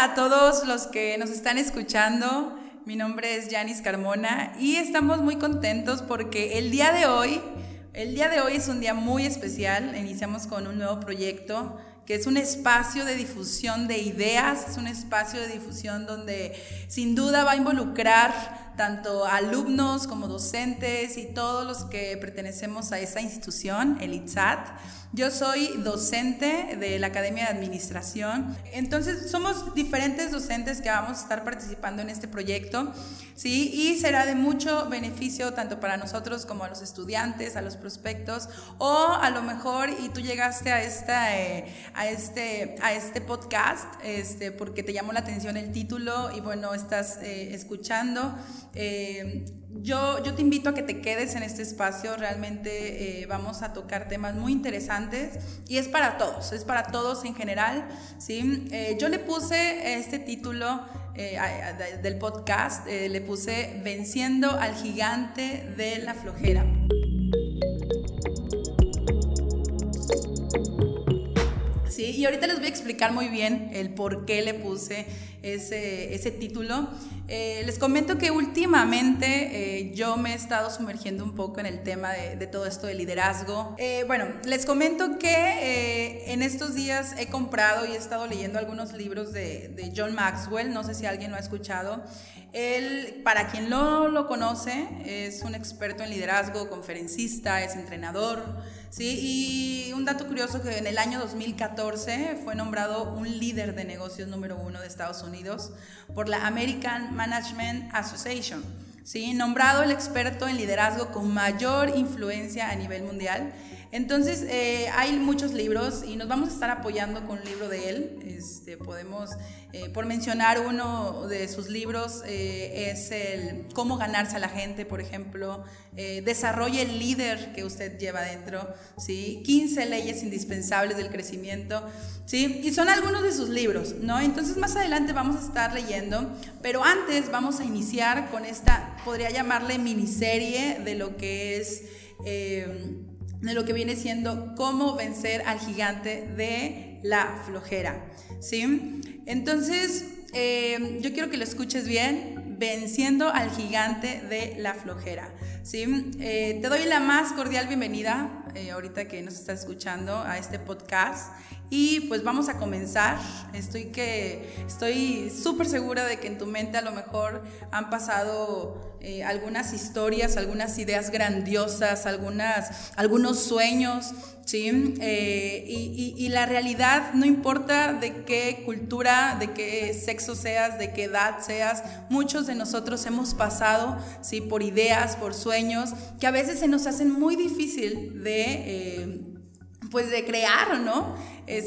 A todos los que nos están escuchando. Mi nombre es Yanis Carmona y estamos muy contentos porque el día de hoy, el día de hoy es un día muy especial. Iniciamos con un nuevo proyecto que es un espacio de difusión de ideas, es un espacio de difusión donde sin duda va a involucrar tanto alumnos como docentes y todos los que pertenecemos a esa institución, el ITSAT. Yo soy docente de la Academia de Administración, entonces somos diferentes docentes que vamos a estar participando en este proyecto, ¿sí? Y será de mucho beneficio tanto para nosotros como a los estudiantes, a los prospectos, o a lo mejor y tú llegaste a, esta, eh, a, este, a este podcast este, porque te llamó la atención el título y bueno, estás eh, escuchando. Eh, yo, yo te invito a que te quedes en este espacio, realmente eh, vamos a tocar temas muy interesantes y es para todos, es para todos en general. ¿sí? Eh, yo le puse este título del podcast, le puse Venciendo al gigante de la flojera. Ahorita les voy a explicar muy bien el por qué le puse ese, ese título. Eh, les comento que últimamente eh, yo me he estado sumergiendo un poco en el tema de, todo esto de liderazgo. Eh, bueno, les comento que en estos días he comprado y he estado leyendo algunos libros de, de, John Maxwell, no sé si alguien lo ha escuchado. Él, para quien no lo conoce, es un experto en liderazgo, conferencista, es entrenador, ¿sí? Y un dato curioso que en el año 2014 fue nombrado un líder de negocios número uno de Estados Unidos por la American Management Association, ¿sí? nombrado el experto en liderazgo con mayor influencia a nivel mundial. Entonces, eh, hay muchos libros y nos vamos a estar apoyando con un libro de él. Este, podemos, eh, por mencionar uno de sus libros, eh, es el Cómo ganarse a la gente, por ejemplo. desarrolle el líder que usted lleva dentro, ¿sí? 15 leyes indispensables del crecimiento, ¿sí? Y son algunos de sus libros, ¿no? Entonces, más adelante vamos a estar leyendo, pero antes vamos a iniciar con esta, podría llamarle miniserie de lo que es de lo que viene siendo cómo vencer al gigante de la flojera. ¿sí? Entonces, eh, yo quiero que lo escuches bien, venciendo al gigante de la flojera. ¿sí? Eh, te doy la más cordial bienvenida, eh, ahorita que nos estás escuchando, a este podcast. Y pues vamos a comenzar. Estoy que estoy súper segura de que en tu mente a lo mejor han pasado eh, algunas historias, algunas ideas grandiosas, algunas, algunos sueños, ¿sí? Eh, y, y, la realidad, no importa de qué cultura, de qué sexo seas, de qué edad seas, muchos de nosotros hemos pasado, ¿sí? Por ideas, por sueños, que a veces se nos hacen muy difícil de... Eh, pues de crear, ¿no?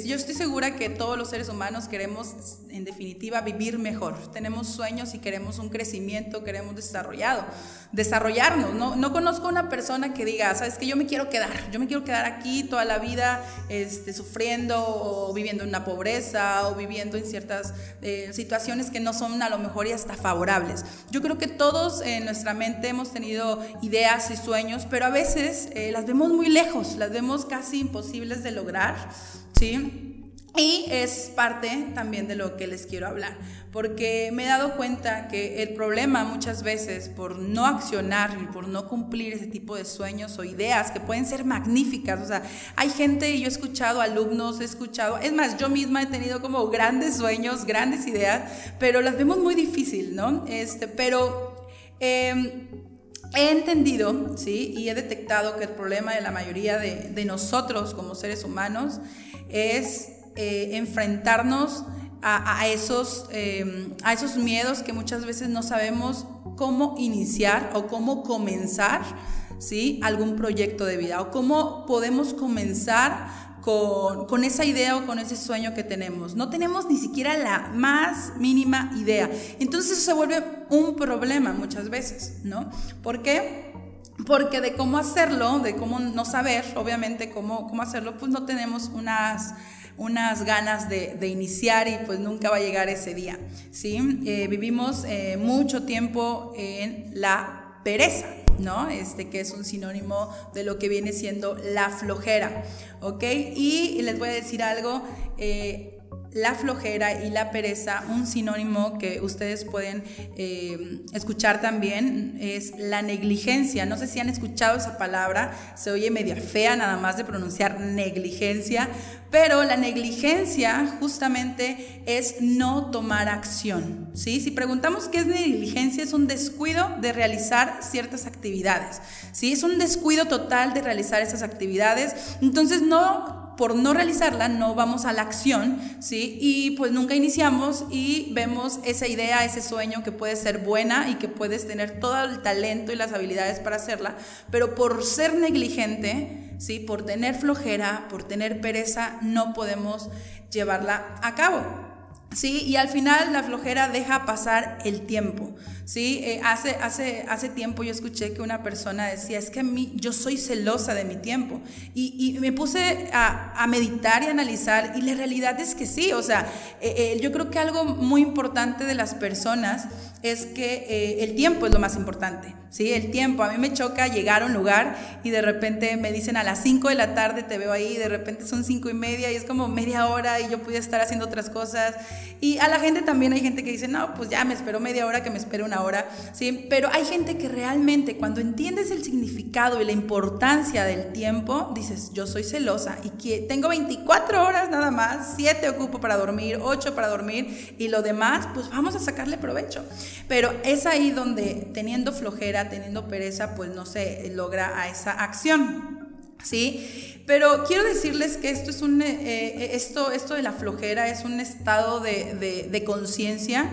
yo estoy segura que todos los seres humanos queremos, en definitiva, vivir mejor. Tenemos sueños y queremos un crecimiento, queremos desarrollado, desarrollarnos. No, no conozco una persona que diga, sabes que yo me quiero quedar, yo me quiero quedar aquí toda la vida este, sufriendo o viviendo en una pobreza o viviendo en ciertas eh, situaciones que no son a lo mejor y hasta favorables. Yo creo que todos en nuestra mente hemos tenido ideas y sueños, pero a veces eh, las vemos muy lejos, las vemos casi imposibles de lograr. ¿sí? Y es parte también de lo que les quiero hablar, porque me he dado cuenta que el problema muchas veces por no accionar y por no cumplir ese tipo de sueños o ideas que pueden ser magníficas, o sea, hay gente yo he escuchado alumnos, he escuchado, es más, yo misma he tenido como grandes sueños, grandes ideas, pero las vemos muy difícil, ¿no? Este, pero... Em, he entendido, ¿sí? Y he detectado que el problema de la mayoría de, nosotros como seres humanos es eh, enfrentarnos a, esos, em, a esos miedos que muchas veces no sabemos cómo iniciar o cómo comenzar ¿sí? algún proyecto de vida o cómo podemos comenzar con, esa idea o con ese sueño que tenemos. No tenemos ni siquiera la más mínima idea. Entonces eso se vuelve un problema muchas veces, ¿no? ¿Por qué? porque de cómo hacerlo, de cómo no saber, obviamente, cómo, cómo hacerlo, pues no tenemos unas, unas ganas de, de, iniciar y pues nunca va a llegar ese día, ¿sí? Eh, vivimos eh, mucho tiempo en la pereza, ¿no? Este que es un sinónimo de lo que viene siendo la flojera, ¿ok? Y les voy a decir algo, eh, la flojera y la pereza, un sinónimo que ustedes pueden eh, escuchar también es la negligencia. No sé si han escuchado esa palabra, se oye media fea nada más de pronunciar negligencia, pero la negligencia justamente es no tomar acción. ¿sí? Si preguntamos qué es negligencia, es un descuido de realizar ciertas actividades. ¿sí? Es un descuido total de realizar esas actividades. Entonces no por no realizarla no vamos a la acción, ¿sí? Y pues nunca iniciamos y vemos esa idea, ese sueño que puede ser buena y que puedes tener todo el talento y las habilidades para hacerla, pero por ser negligente, ¿sí? Por tener flojera, por tener pereza, no podemos llevarla a cabo. ¿Sí? Y al final la flojera deja pasar el tiempo, ¿sí? Eh, hace, hace, hace tiempo yo escuché que una persona decía, es que a mí, yo soy celosa de mi tiempo. Y, me puse a, meditar y analizar y la realidad es que sí, o sea, eh, eh, yo creo que algo muy importante de las personas es que el tiempo es lo más importante. ¿sí? El tiempo. A mí me choca llegar a un lugar y de repente me dicen a las 5 de la tarde te veo ahí, de repente son 5 y media y es como media hora y yo pude estar haciendo otras cosas. Y a la gente también hay gente que dice, no, pues ya me espero media hora, que me espero una hora, ¿sí? Pero hay gente que realmente cuando entiendes el significado y la importancia del tiempo, dices, yo soy celosa y que tengo 24 horas nada más, 7 ocupo para dormir, 8 para dormir y lo demás, pues vamos a sacarle provecho. Pero es ahí donde teniendo flojera, teniendo pereza, pues no se logra a esa acción. ¿Sí? Pero quiero decirles que esto es un, eh, eh, esto, esto de la flojera es un estado de, conciencia,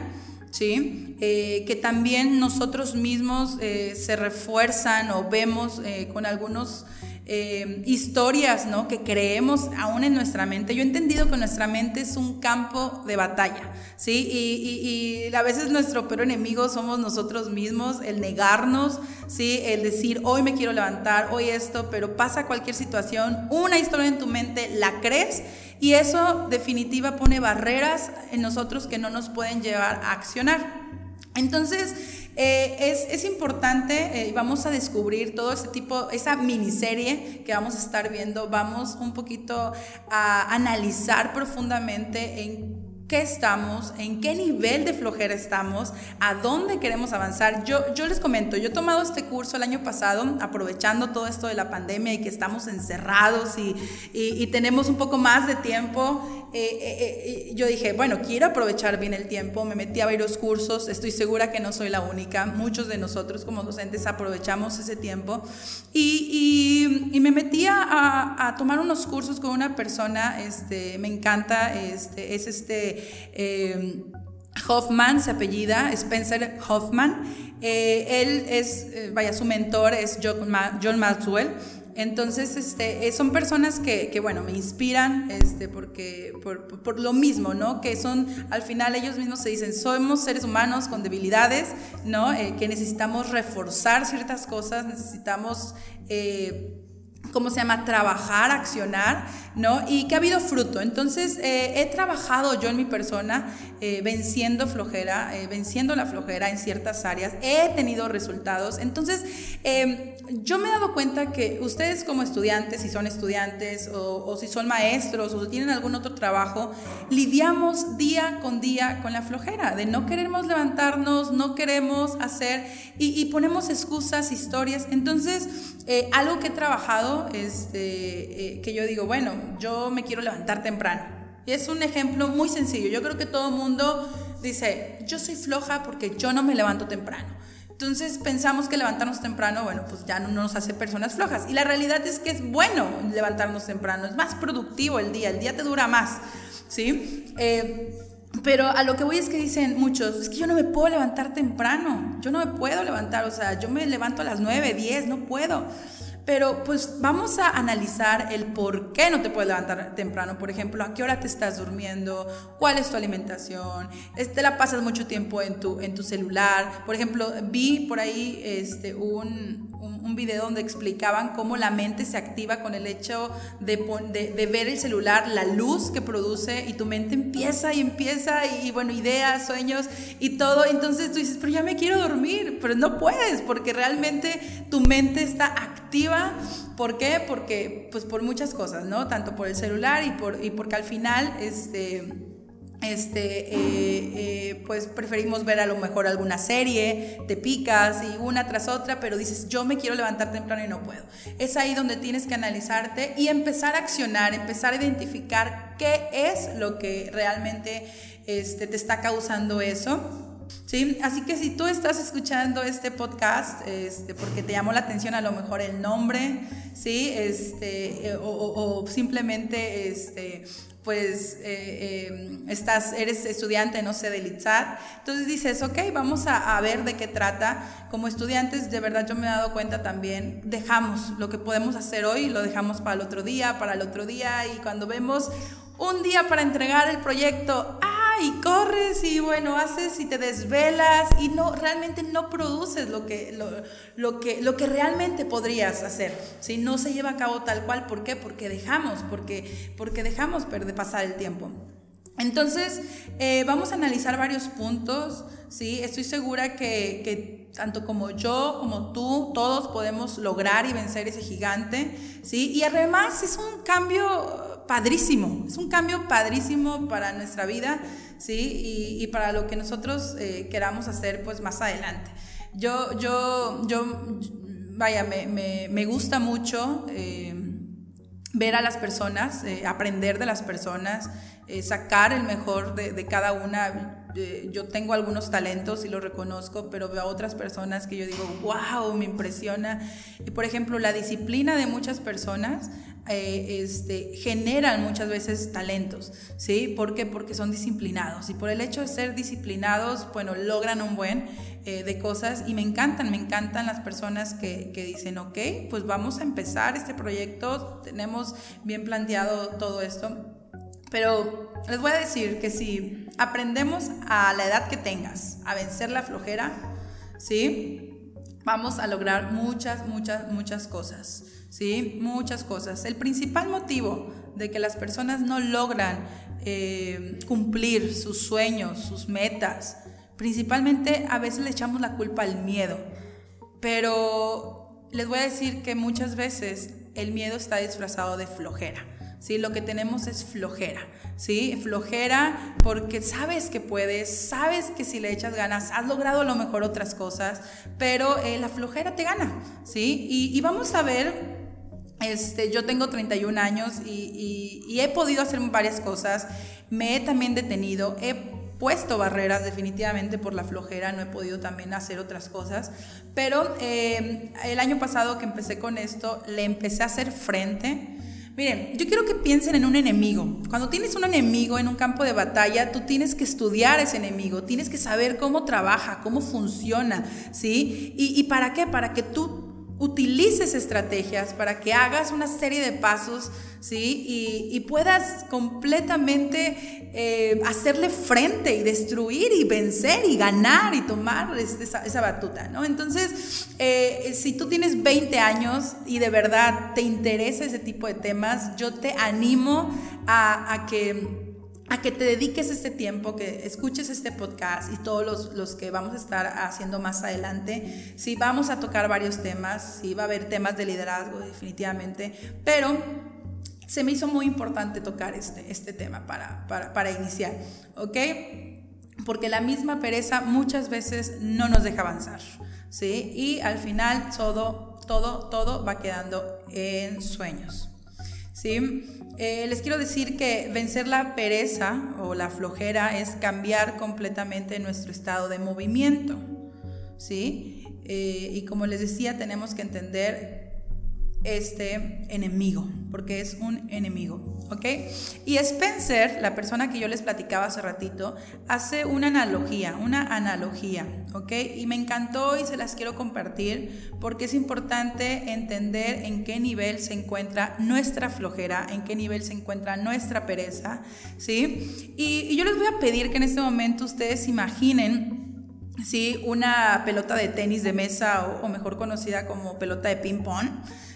¿sí? Eh, que también nosotros mismos se refuerzan o vemos con algunos eh, historias ¿no? que creemos aún en nuestra mente. Yo he entendido que nuestra mente es un campo de batalla, ¿sí? Y, a veces nuestro peor enemigo somos nosotros mismos, el negarnos, ¿sí? El decir, hoy me quiero levantar, hoy esto, pero pasa cualquier situación, una historia en tu mente, la crees y eso definitiva pone barreras en nosotros que no nos pueden llevar a accionar. Entonces, eh, es, importante, eh, vamos a descubrir todo ese tipo, esa miniserie que vamos a estar viendo, vamos un poquito a analizar profundamente en qué estamos, en qué nivel de flojera estamos, a dónde queremos avanzar. Yo, yo les comento, yo he tomado este curso el año pasado, aprovechando todo esto de la pandemia y que estamos encerrados y, y, tenemos un poco más de tiempo. Eh, eh, eh, yo dije, bueno, quiero aprovechar bien el tiempo, me metí a varios cursos, estoy segura que no soy la única, muchos de nosotros como docentes aprovechamos ese tiempo y, y me metí a, a, tomar unos cursos con una persona, este, me encanta, este, es este eh, Hoffman, se apellida Spencer Hoffman. Eh, él es, eh, vaya, su mentor es John, Maxwell. Entonces, este, son personas que, bueno, me inspiran este, porque, por, lo mismo, ¿no? Que son, al final ellos mismos se dicen, somos seres humanos con debilidades, ¿no? que necesitamos reforzar ciertas cosas, necesitamos ¿cómo se llama? Trabajar, accionar, ¿no? Y que ha habido fruto. Entonces, eh, he trabajado yo en mi persona eh, venciendo flojera, eh, venciendo la flojera en ciertas áreas, he tenido resultados. Entonces, em, yo me he dado cuenta que ustedes como estudiantes, si son estudiantes o, si son maestros o si tienen algún otro trabajo, lidiamos día con día con la flojera, de no queremos levantarnos, no queremos hacer y, y ponemos excusas, historias. Entonces, algo que he trabajado, este, eh, que yo digo, bueno, yo me quiero levantar temprano. Y es un ejemplo muy sencillo. Yo creo que todo mundo dice, yo soy floja porque yo no me levanto temprano. Entonces pensamos que levantarnos temprano, bueno, pues ya no nos hace personas flojas. Y la realidad es que es bueno levantarnos temprano, es más productivo el día, el día te dura más, ¿sí? Eh, pero a lo que voy es que dicen muchos, es que yo no me puedo levantar temprano, yo no me puedo levantar, o sea, yo me levanto a las 9, 10, no puedo. Pero pues vamos a analizar el por qué no te puedes levantar temprano. Por ejemplo, a qué hora te estás durmiendo, cuál es tu alimentación, te la pasas mucho tiempo en tu, en tu celular. Por ejemplo, vi por ahí este, un, un, video donde explicaban cómo la mente se activa con el hecho de, de, ver el celular, la luz que produce y tu mente empieza y empieza y, bueno, ideas, sueños y todo. Entonces tú dices, pero ya me quiero dormir, pero no puedes porque realmente tu mente está activa. ¿Por qué? Porque, pues por muchas cosas, ¿no? Tanto por el celular y, por, y porque al final, este este, eh, eh, pues preferimos ver a lo mejor alguna serie, te picas y una tras otra, pero dices, yo me quiero levantar temprano y no puedo. Es ahí donde tienes que analizarte y empezar a accionar, empezar a identificar qué es lo que realmente este, te está causando eso. ¿Sí? Así que si tú estás escuchando este podcast, este, porque te llamó la atención a lo mejor el nombre, ¿sí? Este, eh, o, o, simplemente este, pues eh, eh, estás, eres estudiante, no sé, del ITSAT. Entonces dices, ok, vamos a, a, ver de qué trata. Como estudiantes, de verdad yo me he dado cuenta también, dejamos lo que podemos hacer hoy, lo dejamos para el otro día, para el otro día, y cuando vemos un día para entregar el proyecto, ¡ah! Y corres y bueno, haces y te desvelas y no realmente no produces lo que, lo, que, lo que realmente podrías hacer. Si no se lleva a cabo tal cual, ¿por qué? Porque dejamos, porque, porque dejamos de pasar el tiempo. Entonces, eh, vamos a analizar varios puntos, ¿sí? Estoy segura que, que, tanto como yo, como tú, todos podemos lograr y vencer ese gigante, ¿sí? Y además es un cambio padrísimo, es un cambio padrísimo para nuestra vida, ¿sí? Y, para lo que nosotros eh, queramos hacer pues más adelante. Yo, yo, yo, vaya, me, me, gusta mucho eh, ver a las personas, eh, aprender de las personas, sacar el mejor de, de cada una yo tengo algunos talentos y lo reconozco, pero veo a otras personas que yo digo, wow, me impresiona. Y por ejemplo, la disciplina de muchas personas eh, este, generan muchas veces talentos, ¿sí? ¿Por qué? Porque son disciplinados y por el hecho de ser disciplinados, bueno, logran un buen eh, de cosas y me encantan, me encantan las personas que, que dicen, ok, pues vamos a empezar este proyecto, tenemos bien planteado todo esto, pero les voy a decir que si aprendemos a la edad que tengas a vencer la flojera, ¿sí? Vamos a lograr muchas, muchas, muchas cosas. ¿sí? Muchas cosas. El principal motivo de que las personas no logran eh, cumplir sus sueños, sus metas, principalmente a veces le echamos la culpa al miedo. Pero les voy a decir que muchas veces el miedo está disfrazado de flojera. ¿Sí? Lo que tenemos es flojera, ¿sí? Flojera porque sabes que puedes, sabes que si le echas ganas, has logrado a lo mejor otras cosas, pero eh, la flojera te gana, ¿sí? Y, y vamos a ver este, yo tengo 31 años y, y, he podido hacer varias cosas. Me he también detenido, he puesto barreras definitivamente por la flojera, no he podido también hacer otras cosas. Pero eh, el año pasado que empecé con esto, le empecé a hacer frente. Miren, yo quiero que piensen en un enemigo. Cuando tienes un enemigo en un campo de batalla, tú tienes que estudiar ese enemigo, tienes que saber cómo trabaja, cómo funciona, ¿sí? ¿Y, y para qué? Para que tú utilices estrategias para que hagas una serie de pasos, ¿sí? Y, puedas completamente eh, hacerle frente y destruir y vencer y ganar y tomar este, esa, batuta, ¿no? Entonces, eh, si tú tienes 20 años y de verdad te interesa ese tipo de temas, yo te animo a que a que te dediques este tiempo, que escuches este podcast y todos los, los, que vamos a estar haciendo más adelante. Sí, vamos a tocar varios temas, sí, va a haber temas de liderazgo definitivamente, pero se me hizo muy importante tocar este, este tema para, para, para iniciar, ¿ok? Porque la misma pereza muchas veces no nos deja avanzar, ¿sí? Y al final todo, todo, todo va quedando en sueños, ¿sí? Eh, les quiero decir que vencer la pereza o la flojera es cambiar completamente nuestro estado de movimiento. ¿sí? Eh, y como les decía, tenemos que entender este enemigo, porque es un enemigo, ¿ok? Y Spencer, la persona que yo les platicaba hace ratito, hace una analogía, una analogía, ¿ok? Y me encantó y se las quiero compartir porque es importante entender en qué nivel se encuentra nuestra flojera, en qué nivel se encuentra nuestra pereza, ¿sí? Y, yo les voy a pedir que en este momento ustedes imaginen ¿sí? Una pelota de tenis de mesa o, mejor conocida como pelota de ping-pong,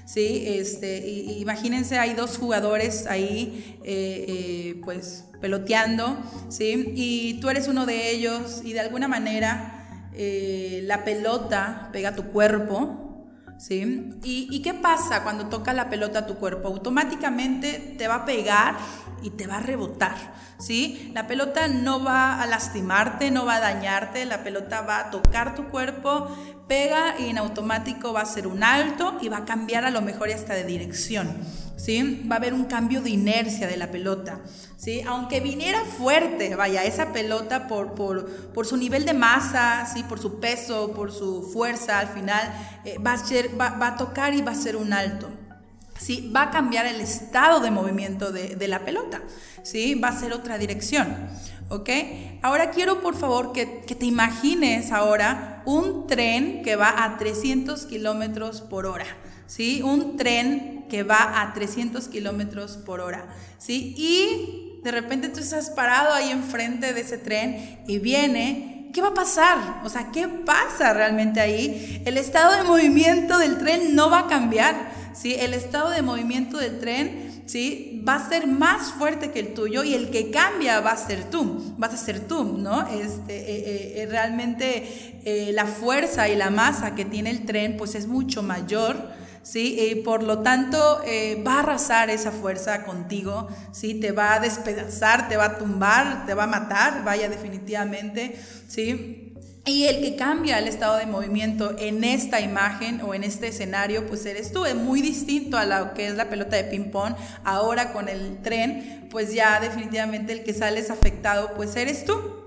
¿sí? Este, imagínense, hay dos jugadores ahí, eh, eh, pues, peloteando, ¿sí? Y tú eres uno de ellos y de alguna manera eh, la pelota pega tu cuerpo, ¿sí? ¿Y, qué pasa cuando toca la pelota a tu cuerpo? Automáticamente te va a pegar y te va a rebotar, ¿sí? La pelota no va a lastimarte, no va a dañarte, la pelota va a tocar tu cuerpo, pega y en automático va a ser un alto y va a cambiar a lo mejor hasta de dirección. ¿Sí? Va a haber un cambio de inercia de la pelota, ¿sí? Aunque viniera fuerte, vaya, esa pelota por, por, por su nivel de masa, ¿sí? Por su peso, por su fuerza, al final eh, va, a va, va, a tocar y va a ser un alto. ¿Sí? Va a cambiar el estado de movimiento de, de la pelota, ¿sí? Va a ser otra dirección. ¿ok? Ahora quiero por favor que, te imagines ahora un tren que va a 300 kilómetros por hora, ¿sí? Un tren que va a 300 kilómetros por hora, ¿sí? Y de repente tú estás parado ahí enfrente de ese tren y viene ¿qué va a pasar? O sea, ¿qué pasa realmente ahí? El estado de movimiento del tren no va a cambiar, ¿sí? El estado de movimiento del tren ¿sí? Va a ser más fuerte que el tuyo y el que cambia va a ser tú, vas a ser tú, ¿no? Este, eh, eh, eh, realmente la fuerza y la masa que tiene el tren pues es mucho mayor, ¿sí? Y por lo tanto va a arrasar esa fuerza contigo, ¿sí? Te va a despedazar, te va a tumbar, te va a matar, vaya definitivamente, ¿sí? Y el que cambia el estado de movimiento en esta imagen o en este escenario, pues eres tú. Es muy distinto a lo que es la pelota de ping-pong. Ahora con el tren, pues ya definitivamente el que sales afectado, pues eres tú.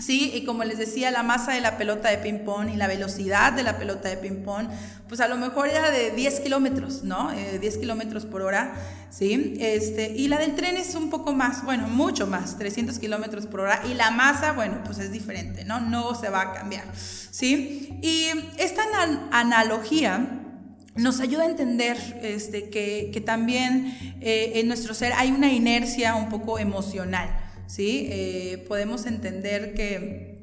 Sí, y como les decía, la masa de la pelota de ping-pong y la velocidad de la pelota de ping-pong, pues a lo mejor era de 10 kilómetros, ¿no? 10 eh, kilómetros por hora, ¿sí? Este, y la del tren es un poco más, bueno, mucho más, 300 kilómetros por hora. Y la masa, bueno, pues es diferente, ¿no? No se va a cambiar, ¿sí? Y esta analogía nos ayuda a entender este, que, también eh, en nuestro ser hay una inercia un poco emocional. ¿Sí? Eh, podemos entender que,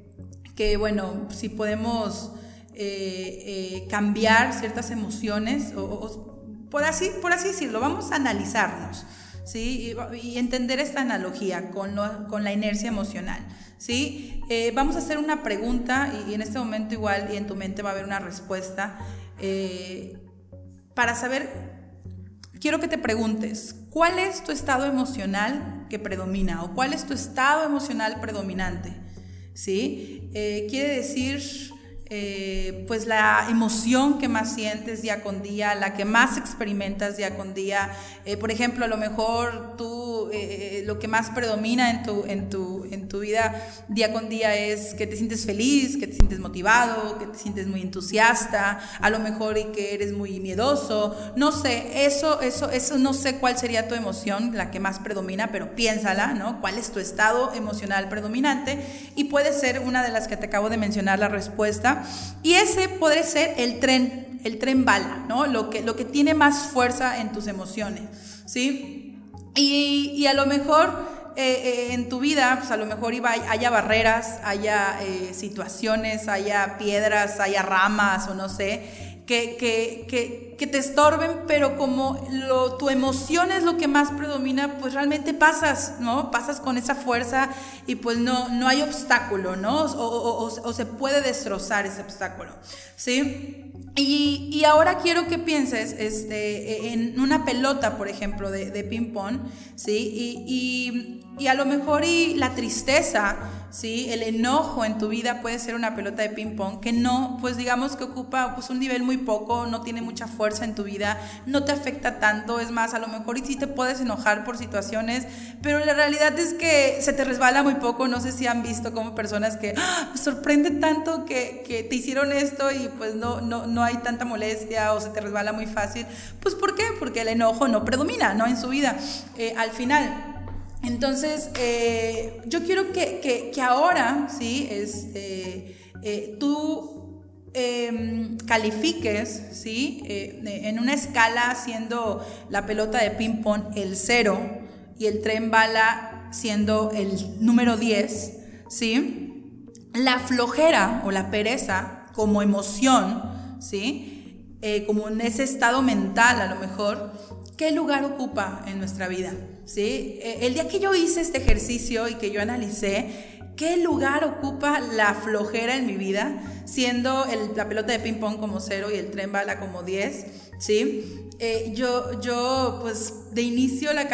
que, bueno, si podemos eh, eh, cambiar ciertas emociones, o, por, así, por así decirlo, vamos a analizarnos. ¿Sí? Y, entender esta analogía con, con la inercia emocional. ¿sí? vamos a hacer una pregunta y, en este momento igual y en tu mente va a haber una respuesta para saber, quiero que te preguntes, ¿cuál es tu estado emocional que predomina o cuál es tu estado emocional predominante. ¿Sí? Eh, quiere decir, eh, pues la emoción que más sientes día con día, la que más experimentas día con día. Eh, por ejemplo, a lo mejor tú lo que más predomina en tu, en, tu, en tu vida día con día es que te sientes feliz, que te sientes motivado, que te sientes muy entusiasta, a lo mejor y que eres muy miedoso. No sé, eso, eso, eso no sé cuál sería tu emoción, la que más predomina, pero piénsala, ¿no? ¿Cuál es tu estado emocional predominante? Y puede ser una de las que te acabo de mencionar la respuesta. Y ese puede ser el tren, el tren bala, ¿no? Lo que, lo que tiene más fuerza en tus emociones, ¿sí? Y, a lo mejor eh, eh, en tu vida, pues a lo mejor iba, haya barreras, haya eh, situaciones, haya piedras, haya ramas o no sé, que, que, que, te estorben, pero como tu emoción es lo que más predomina, pues realmente pasas, ¿no? Pasas con esa fuerza y pues no, no hay obstáculo, ¿no? O, o se puede destrozar ese obstáculo, ¿sí? Y, ahora quiero que pienses este, en una pelota, por ejemplo, de, de ping-pong, ¿sí? Y, y, a lo mejor y la tristeza ¿sí? El enojo en tu vida puede ser una pelota de ping pong que no, pues digamos que ocupa pues un nivel muy poco, no tiene mucha fuerza en tu vida, no te afecta tanto, es más, a lo mejor y sí te puedes enojar por situaciones, pero la realidad es que se te resbala muy poco, no sé si han visto como personas que ¡Ah! sorprende tanto que, que, te hicieron esto y pues no, no, no hay tanta molestia o se te resbala muy fácil, pues ¿por qué? Porque el enojo no predomina, ¿no? En su vida. Eh, al final, entonces, eh, yo quiero que, ahora, ¿sí? Este, eh, tú em, califiques, ¿sí? Eh, en una escala siendo la pelota de ping-pong el cero y el tren bala siendo el número 10, ¿sí? La flojera o la pereza como emoción, ¿sí? como en ese estado mental a lo mejor, ¿qué lugar ocupa en nuestra vida? Eh, el día que yo hice este ejercicio y que yo analicé ¿qué lugar ocupa la flojera en mi vida? Siendo la pelota de ping pong como cero y el tren bala como 10, ¿sí? Eh, yo, yo, pues, de inicio la,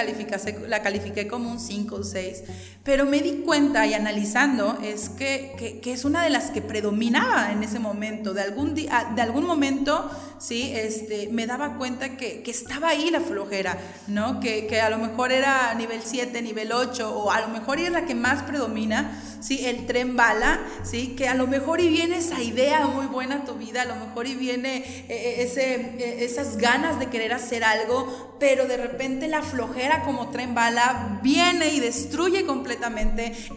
la califiqué como un 5 o 6, pero me di cuenta y analizando es que, que, es una de las que predominaba en ese momento. De algún, día, de algún momento, sí, este, me daba cuenta que, que estaba ahí la flojera, ¿no? Que, que, a lo mejor era nivel 7, nivel 8, o a lo mejor era la que más predomina, ¿sí? El tren bala, ¿sí? Que a lo mejor y viene esa idea muy buena a tu vida, a lo mejor y viene eh, eh, ese, eh, esas ganas de querer hacer algo, pero de repente la flojera como tren bala viene y destruye completamente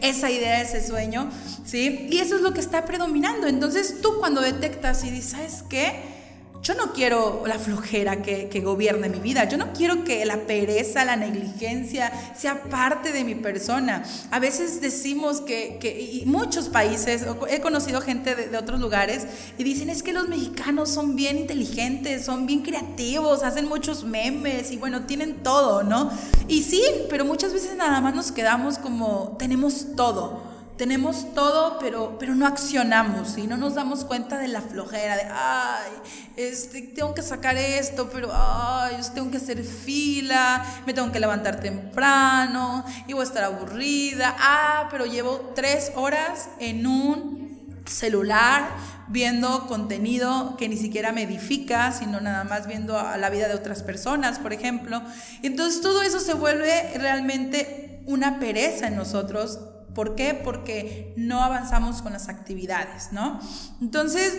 esa idea, ese sueño, ¿sí? Y eso es lo que está predominando. Entonces tú cuando detectas y dices, ¿sabes qué? Yo no quiero la flojera que, que, gobierne mi vida. Yo no quiero que la pereza, la negligencia sea parte de mi persona. A veces decimos que, que y muchos países, he conocido gente de, de, otros lugares y dicen es que los mexicanos son bien inteligentes, son bien creativos, hacen muchos memes y bueno, tienen todo, ¿no? Y sí, pero muchas veces nada más nos quedamos como tenemos todo tenemos todo, pero, pero no accionamos y no nos damos cuenta de la flojera, de, ay, este, tengo que sacar esto, pero, ay, tengo que hacer fila, me tengo que levantar temprano y voy a estar aburrida, ah, pero llevo tres horas en un celular viendo contenido que ni siquiera me edifica, sino nada más viendo a la vida de otras personas, por ejemplo. Entonces todo eso se vuelve realmente una pereza en nosotros ¿Por qué? Porque no avanzamos con las actividades, ¿no? Entonces,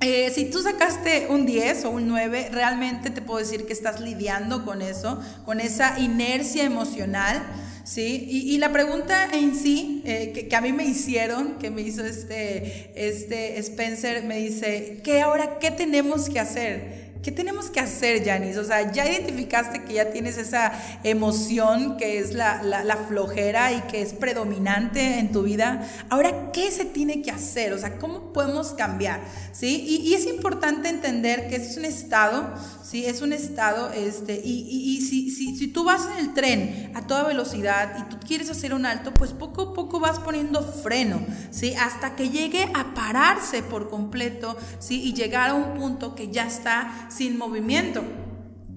eh, si tú sacaste un 10 o un 9, realmente te puedo decir que estás lidiando con eso, con esa inercia emocional, ¿sí? Y, la pregunta en sí eh, que, a mí me hicieron, que me hizo este, este Spencer, me dice, ¿qué ahora qué tenemos que hacer? ¿Qué tenemos que hacer, Janice? O sea, ya identificaste que ya tienes esa emoción que es la, flojera y que es predominante en tu vida. Ahora, ¿qué se tiene que hacer? O sea, ¿cómo podemos cambiar? ¿Sí? Y, es importante entender que es un estado, ¿sí? Es un estado, este, y, si, si, si, tú vas en el tren a toda velocidad y tú quieres hacer un alto, pues poco a poco vas poniendo freno, ¿sí? Hasta que llegue a pararse por completo, ¿sí? Y llegar a un punto que ya está sin movimiento.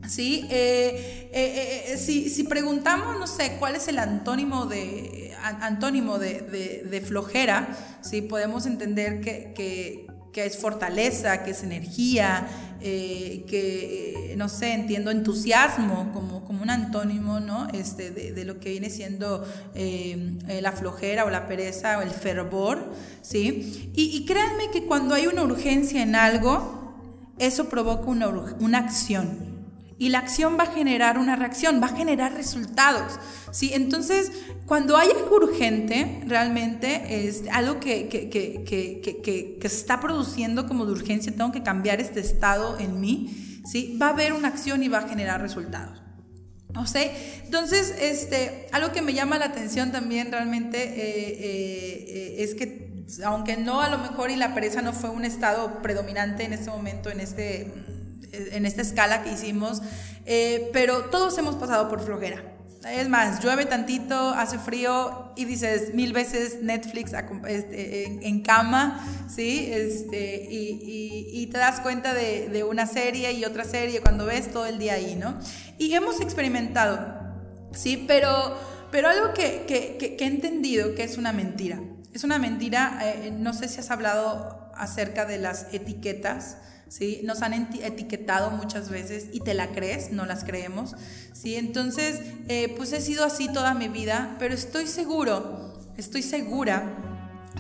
¿Sí? Eh, eh, eh, si, preguntamos, no sé, cuál es el antónimo de, antónimo de, flojera, ¿sí? podemos entender que, es fortaleza, que es energía, que, no sé, entiendo entusiasmo como, como un antónimo ¿no? este, de, lo que viene siendo la flojera o la pereza o el fervor. ¿sí? Y, y créanme que cuando hay una urgencia en algo, eso provoca una, una acción. Y la acción va a generar una reacción, va a generar resultados. ¿sí? Entonces, cuando hay algo urgente, realmente es algo que, que, que, que, se está produciendo como de urgencia, tengo que cambiar este estado en mí, ¿sí? va a haber una acción y va a generar resultados. ¿No sé? Entonces, este, algo que me llama la atención también realmente eh, eh, eh, es que aunque no a lo mejor y la pereza no fue un estado predominante en este momento, en, este, en esta escala que hicimos, eh, pero todos hemos pasado por flojera. Es más, llueve tantito, hace frío y dices mil veces Netflix este, en, cama, ¿sí? Este, y, y, te das cuenta de, de, una serie y otra serie cuando ves todo el día ahí, ¿no? Y hemos experimentado, ¿sí? Pero, pero algo que, he entendido que es una mentira. Es una mentira, eh, no sé si has hablado acerca de las etiquetas, ¿sí? Nos han etiquetado muchas veces y te la crees, no las creemos, ¿sí? Entonces, eh, pues he sido así toda mi vida, pero estoy seguro, estoy segura,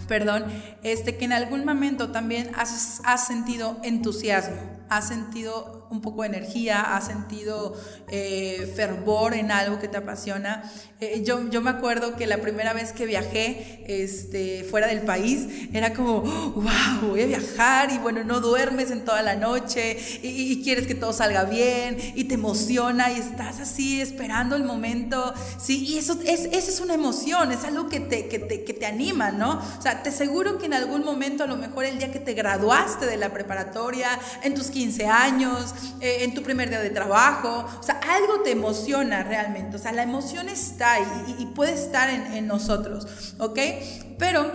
perdón, este, que en algún momento también has sentido entusiasmo, has sentido un poco de energía, has sentido eh, fervor en algo que te apasiona. Eh, yo, yo me acuerdo que la primera vez que viajé este, fuera del país era como, wow, voy a viajar y bueno, no duermes en toda la noche y, quieres que todo salga bien y te emociona y estás así esperando el momento, ¿sí? Y eso es, esa es una emoción, es algo que te, que te, que te anima, ¿no? O sea, te aseguro que en algún momento, a lo mejor el día que te graduaste de la preparatoria, en tus 15 años, eh, en tu primer día de trabajo, o sea, algo te emociona realmente. O sea, la emoción está y, y puede estar en, nosotros, ¿ok? Pero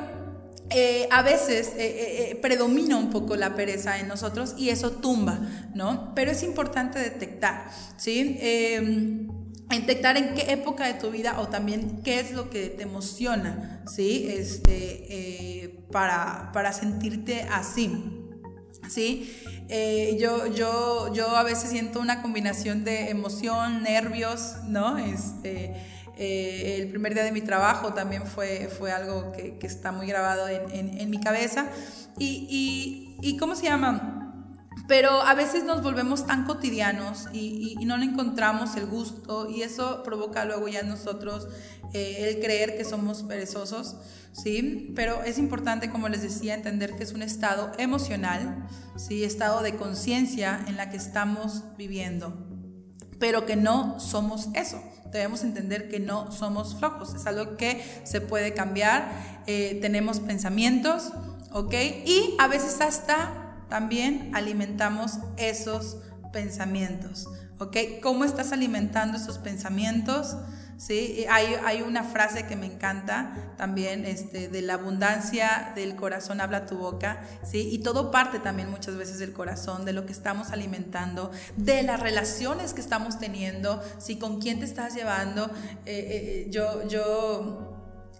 eh, a veces eh, predomina un poco la pereza en nosotros y eso tumba, ¿no? Pero es importante detectar, ¿sí? Em, detectar en qué época de tu vida o también qué es lo que te emociona, ¿sí? Este, para, para sentirte así. ¿Sí? yo, yo, yo a veces siento una combinación de emoción, nervios, ¿no? Este, eh, el primer día de mi trabajo también fue, fue algo que, está muy grabado en, en, mi cabeza. Y, y, y, ¿cómo se llama? Pero a veces nos volvemos tan cotidianos y, y, no le encontramos el gusto y eso provoca luego ya nosotros eh, el creer que somos perezosos, ¿sí? Pero es importante, como les decía, entender que es un estado emocional, ¿sí? Estado de conciencia en la que estamos viviendo, pero que no somos eso debemos entender que no somos flojos, es algo que se puede cambiar, eh, tenemos pensamientos, ¿ok? Y a veces hasta también alimentamos esos pensamientos, ¿ok? ¿Cómo estás alimentando esos pensamientos? ¿sí? Hay, hay, una frase que me encanta también, este, de la abundancia del corazón habla tu boca, ¿sí? Y todo parte también muchas veces del corazón, de lo que estamos alimentando, de las relaciones que estamos teniendo, ¿sí? Con quién te estás llevando. Eh, eh, yo, yo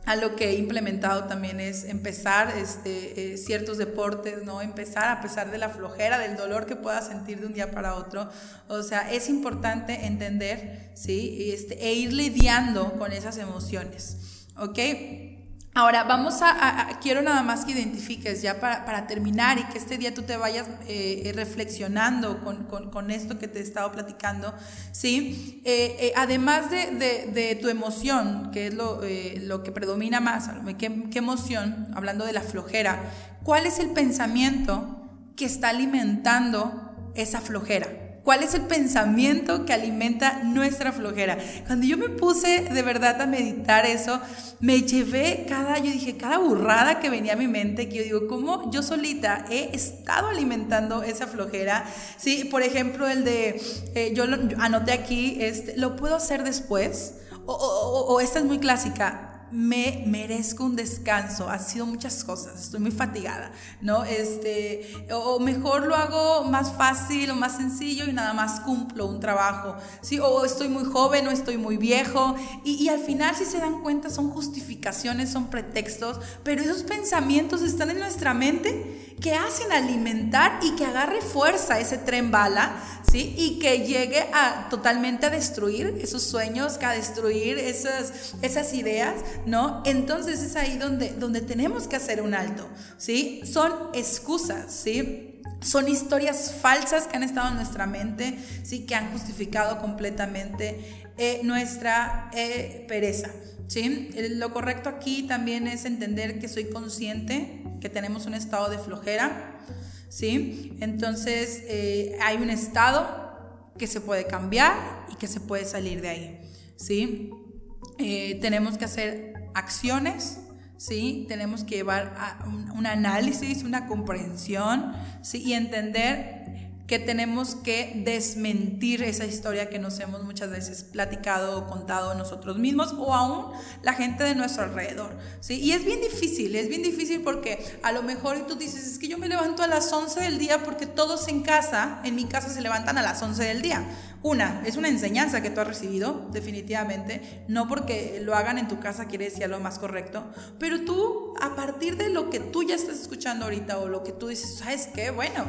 a lo que he implementado también es empezar este, eh, ciertos deportes, ¿no? Empezar a pesar de la flojera, del dolor que pueda sentir de un día para otro. O sea, es importante entender, ¿sí? Este, e ir lidiando con esas emociones, ¿ok? Ahora, vamos a, quiero nada más que identifiques ya para, terminar y que este día tú te vayas eh, reflexionando con, esto que te he estado platicando, ¿sí? Eh, eh, además de, tu emoción, que es lo, lo que predomina más, ¿qué, ¿qué emoción? Hablando de la flojera, ¿cuál es el pensamiento que está alimentando esa flojera? ¿Cuál es el pensamiento que alimenta nuestra flojera? Cuando yo me puse de verdad a meditar eso, me llevé cada, yo dije, cada burrada que venía a mi mente, que yo digo, ¿cómo yo solita he estado alimentando esa flojera? Sí, por ejemplo, el de, eh, yo, anoté aquí, este, ¿lo puedo hacer después? O esta es muy clásica, me merezco un descanso, ha sido muchas cosas, estoy muy fatigada, ¿no? Este, o mejor lo hago más fácil o más sencillo y nada más cumplo un trabajo, ¿sí? O estoy muy joven o estoy muy viejo y, y al final si se dan cuenta son justificaciones, son pretextos, pero esos pensamientos están en nuestra mente que hacen alimentar y que agarre fuerza ese tren bala, ¿sí? Y que llegue a totalmente a destruir esos sueños, a destruir esas, esas ideas, ¿no? Entonces es ahí donde, donde tenemos que hacer un alto, ¿sí? Son excusas, ¿sí? Son historias falsas que han estado en nuestra mente, ¿sí? Que han justificado completamente eh, nuestra eh, pereza. ¿sí? Lo correcto aquí también es entender que soy consciente que tenemos un estado de flojera, ¿sí? Entonces eh, hay un estado que se puede cambiar y que se puede salir de ahí, ¿sí? Eh, tenemos que hacer acciones, ¿sí? Tenemos que llevar a un, un análisis, una comprensión, ¿sí? Y entender que tenemos que desmentir esa historia que nos hemos muchas veces platicado o contado nosotros mismos o aún la gente de nuestro alrededor. ¿sí? Y es bien difícil, es bien difícil porque a lo mejor tú dices, es que yo me levanto a las 11 del día porque todos en casa, en mi casa se levantan a las 11 del día. Una, es una enseñanza que tú has recibido, definitivamente, no porque lo hagan en tu casa quiere decir lo más correcto, pero tú, a partir de lo que tú ya estás escuchando ahorita o lo que tú dices, ¿sabes qué? Bueno,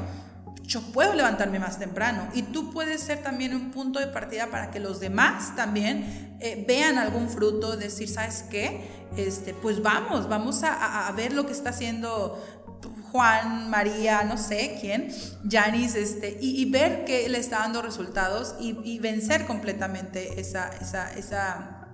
yo puedo levantarme más temprano y tú puedes ser también un punto de partida para que los demás también eh, vean algún fruto, decir, ¿sabes qué? Este, pues vamos, vamos a, ver lo que está haciendo Juan, María, no sé quién, Janis, este, y, ver que le está dando resultados y, vencer completamente esa, esa, esa,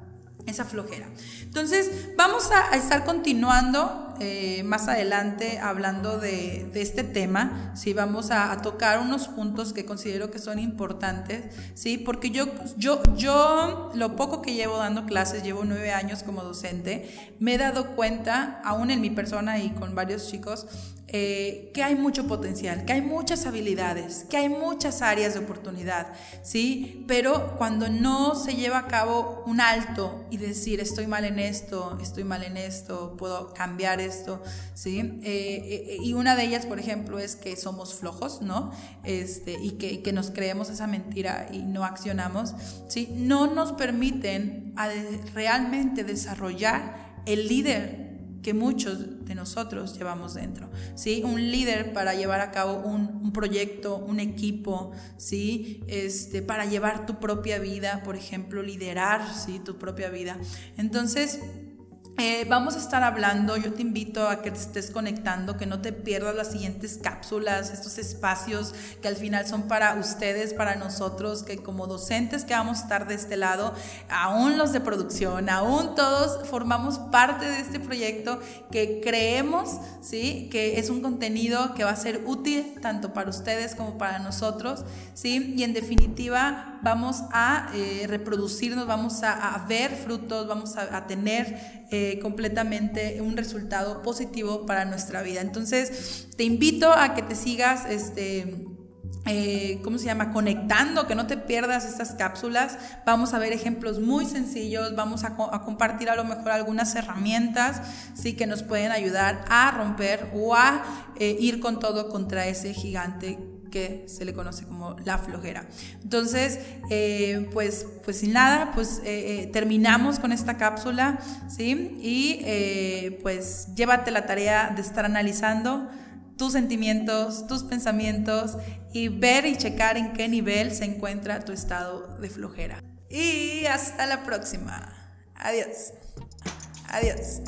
esa flojera. Entonces, vamos a, estar continuando eh, más adelante hablando de, este tema, ¿sí? vamos a, tocar unos puntos que considero que son importantes, ¿sí? porque yo, yo, yo lo poco que llevo dando clases, llevo nueve años como docente, me he dado cuenta, aún en mi persona y con varios chicos, eh, que hay mucho potencial, que hay muchas habilidades, que hay muchas áreas de oportunidad, ¿sí? Pero cuando no se lleva a cabo un alto y decir, estoy mal en esto, estoy mal en esto, puedo cambiar esto, ¿sí? Eh, eh, y una de ellas, por ejemplo, es que somos flojos, ¿no? Este, y que, que nos creemos esa mentira y no accionamos, ¿sí? No nos permiten realmente desarrollar el líder que muchos de nosotros llevamos dentro, ¿sí? Un líder para llevar a cabo un, proyecto, un equipo, ¿sí? Este, para llevar tu propia vida, por ejemplo, liderar, ¿sí? Tu propia vida. Entonces, eh, vamos a estar hablando, yo te invito a que te estés conectando, que no te pierdas las siguientes cápsulas, estos espacios que al final son para ustedes, para nosotros, que como docentes que vamos a estar de este lado, aún los de producción, aún todos formamos parte de este proyecto que creemos, ¿sí? Que es un contenido que va a ser útil tanto para ustedes como para nosotros, ¿sí? Y en definitiva vamos a eh, reproducirnos, vamos a, ver frutos, vamos a, tener... Eh, completamente un resultado positivo para nuestra vida. Entonces, te invito a que te sigas, este, eh, ¿cómo se llama? Conectando, que no te pierdas estas cápsulas. Vamos a ver ejemplos muy sencillos, vamos a, compartir a lo mejor algunas herramientas, sí, que nos pueden ayudar a romper o a eh, ir con todo contra ese gigante que se le conoce como la flojera. Entonces, eh, pues, pues sin nada, pues eh, eh, terminamos con esta cápsula, ¿sí? Y pues llévate la tarea de estar analizando tus sentimientos, tus pensamientos y ver y checar en qué nivel se encuentra tu estado de flojera. Y hasta la próxima. Adiós. Adiós.